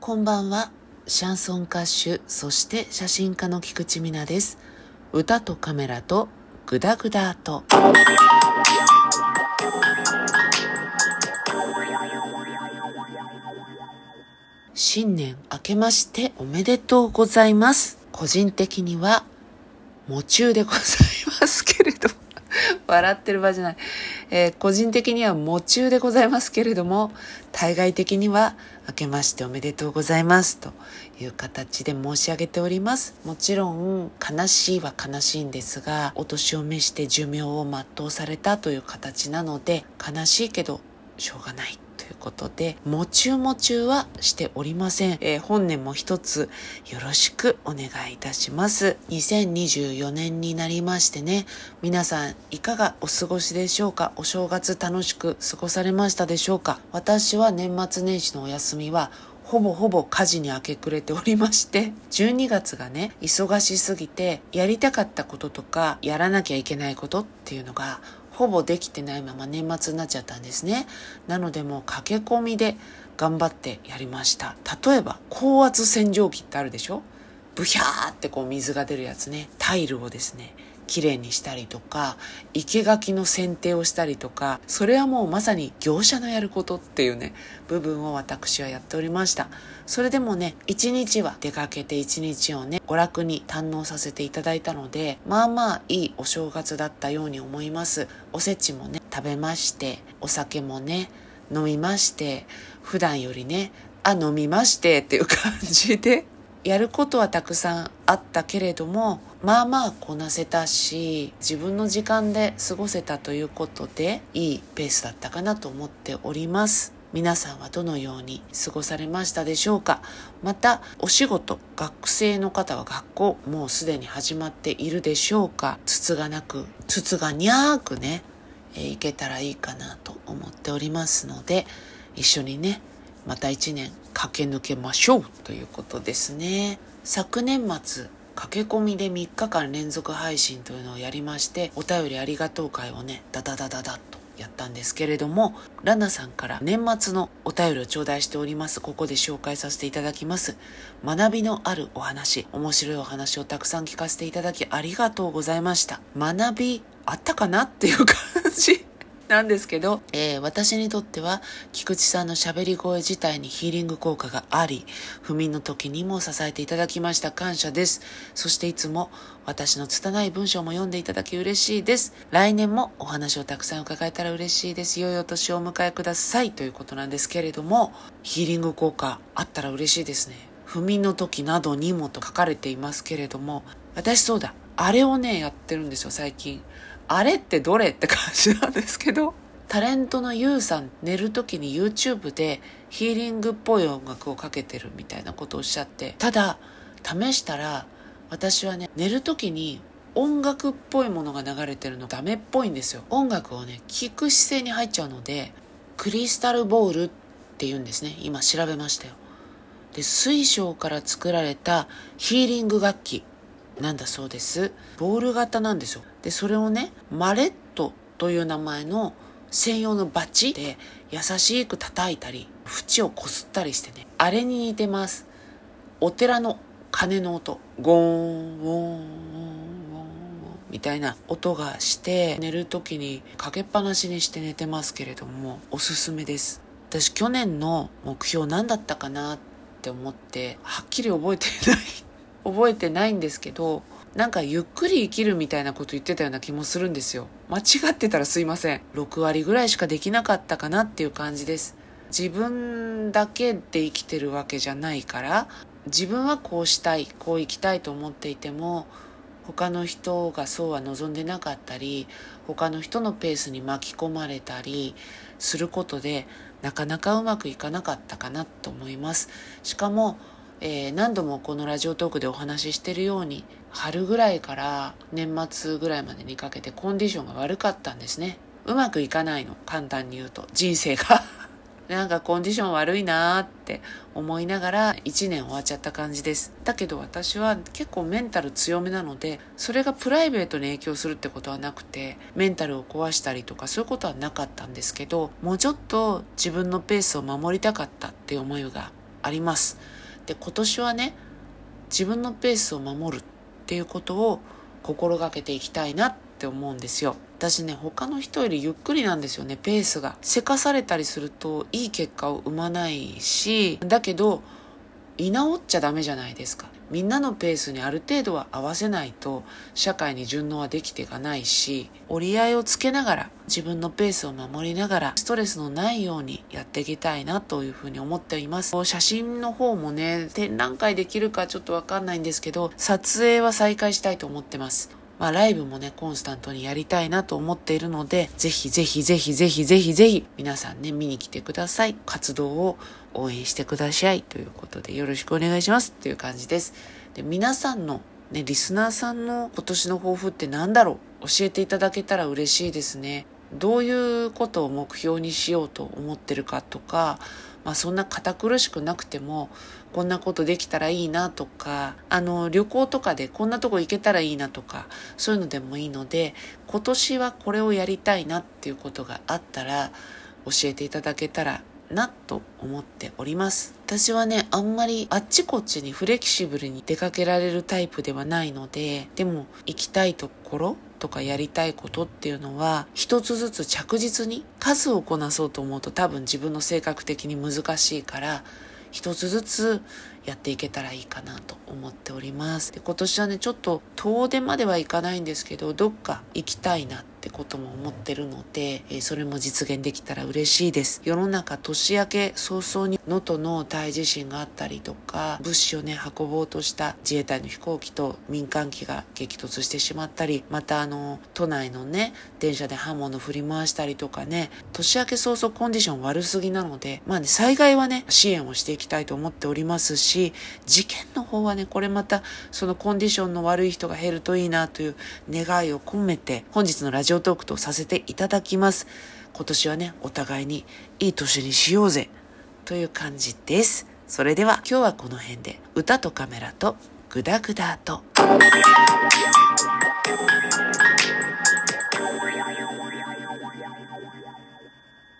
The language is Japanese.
こんばんは。シャンソン歌手、そして写真家の菊池美奈です。歌とカメラとグダグダと。新年明けましておめでとうございます。個人的には、夢中でございますけれど、笑ってる場じゃない。えー個人的には夢中でございますけれども、対外的には明けましておめでとうございますという形で申し上げております。もちろん悲しいは悲しいんですが、お年を召して寿命を全うされたという形なので、悲しいけどしょうがない。ということで、夢中夢中はしておりません。えー本年も一つよろしくお願いいたします。2024年になりましてね、皆さんいかがお過ごしでしょうか？お正月楽しく過ごされましたでしょうか？私は年末年始のお休みはほぼほぼ家事に明け暮れておりまして、12月がね、忙しすぎて、やりたかったこととか、やらなきゃいけないことっていうのが、ほぼできてないまま年末になっちゃったんですね。なのでもう駆け込みで頑張ってやりました。例えば、高圧洗浄機ってあるでしょ？ブヒャーってこう水が出るやつね。タイルをですね、綺麗にしたりとか、生垣の剪定をしたりとか、それはもうまさに業者のやることっていうね、部分を私はやっておりました。それでもね、一日は出かけて一日をね、娯楽に堪能させていただいたので、まあまあいいお正月だったように思います。おせちもね、食べまして、お酒もね、飲みまして、普段よりね、あ、飲みましてっていう感じで、やることはたくさんあったけれどもまあまあこなせたし自分の時間で過ごせたということでいいペースだったかなと思っております。皆さんはどのように過ごされましたでしょうか？またお仕事学生の方は学校もうすでに始まっているでしょうか？筒がなく筒がにゃーくね、えーいけたらいいかなと思っておりますので一緒にねまた一年駆け抜けましょうということですね。昨年末駆け込みで3日間連続配信というのをやりましてお便りありがとう会をねダダダダダッとやったんですけれどもラナさんから年末のお便りを頂戴しております。ここで紹介させていただきます。学びのあるお話面白いお話をたくさん聞かせていただきありがとうございました。学びあったかな？っていう感じ。なんですけど、えー私にとっては菊池さんの喋り声自体にヒーリング効果があり、不眠の時にも支えていただきました感謝です。そしていつも私の拙い文章も読んでいただき嬉しいです。来年もお話をたくさん伺えたら嬉しいです。良いお年をお迎えくださいということなんですけれども、ヒーリング効果あったら嬉しいですね。不眠の時などにもと書かれていますけれども、私そうだ、あれをね、やってるんですよ、最近。あれってどれって感じなんですけど、タレントのユウさん、寝る時に YouTube でヒーリングっぽい音楽をかけてるみたいなことをおっしゃって、ただ、試したら、私はね、寝る時に音楽っぽいものが流れてるのダメっぽいんですよ。音楽をね、聞く姿勢に入っちゃうので、クリスタルボールって言うんですね。今調べましたよ。で、水晶から作られたヒーリング楽器なんだそうです。ボール型なんですよ。で、それをね、マレットという名前の専用のバチで優しく叩いたり、縁をこすったりしてね、あれに似てます。お寺の鐘の音、ゴーン、ウォン、ウォン、ウォン、ウォンみたいな音がして、寝る時にかけっぱなしにして寝てますけれども、おすすめです。私去年の目標何だったかなって思って、はっきり覚えていない。覚えてないんですけど、なんかゆっくり生きるみたいなこと言ってたような気もするんですよ。間違ってたらすいません。6割ぐらいしかできなかったかなっていう感じです。自分だけで生きてるわけじゃないから、自分はこうしたい、こう生きたいと思っていても、他の人がそうは望んでなかったり、他の人のペースに巻き込まれたりすることで、なかなかうまくいかなかったかなと思います。しかも、えー何度もこのラジオトークでお話ししてるように春ぐらいから年末ぐらいまでにかけてコンディションが悪かったんですね。うまくいかないの。簡単に言うと。人生が。なんかコンディション悪いなーって思いながら1年終わっちゃった感じです。だけど私は結構メンタル強めなのでそれがプライベートに影響するってことはなくてメンタルを壊したりとかそういうことはなかったんですけどもうちょっと自分のペースを守りたかったっていう思いがあります。で、今年はね、自分のペースを守るっていうことを心がけていきたいなって思うんですよ。私ね、他の人よりゆっくりなんですよね、ペースが。せかされたりするといい結果を生まないし、だけど、居直っちゃダメじゃないですか。みんなのペースにある程度は合わせないと社会に順応はできていかないし折り合いをつけながら自分のペースを守りながらストレスのないようにやっていきたいなというふうに思っています。写真の方もね展覧会できるかちょっとわかんないんですけど撮影は再開したいと思ってます。まあライブもね、コンスタントにやりたいなと思っているので、ぜひぜひぜひぜひぜひぜひ皆さんね、見に来てください。活動を応援してください。ということでよろしくお願いしますっていう感じです。で、皆さんのね、リスナーさんの今年の抱負って何だろう？教えていただけたら嬉しいですね。どういうことを目標にしようと思ってるかとか、まあそんな堅苦しくなくても、こんなことできたらいいなとか、あの、旅行とかでこんなとこ行けたらいいなとか、そういうのでもいいので、今年はこれをやりたいなっていうことがあったら、教えていただけたらなと思っております。私はね、あんまりあっちこっちにフレキシブルに出かけられるタイプではないので、でも行きたいところとかやりたいことっていうのは一つずつ着実に数をこなそうと思うと多分自分の性格的に難しいから一つずつやっていけたらいいかなと思っております。で今年はね、ちょっと遠出まではいかないんですけど、どっか行きたいなってことも思ってるので、え、それも実現できたら嬉しいです。世の中年明け早々に能登の大地震があったりとか、物資をね、運ぼうとした自衛隊の飛行機と民間機が激突してしまったり、またあの、都内のね、電車で刃物振り回したりとかね、年明け早々コンディション悪すぎなので、まあね、災害はね、支援をしていきたいと思っておりますしし、事件の方はね、これまたそのコンディションの悪い人が減るといいなという願いを込めて、本日のラジオトークとさせていただきます。今年はね、お互いにいい年にしようぜという感じです。それでは今日はこの辺で歌とカメラとグダグダと。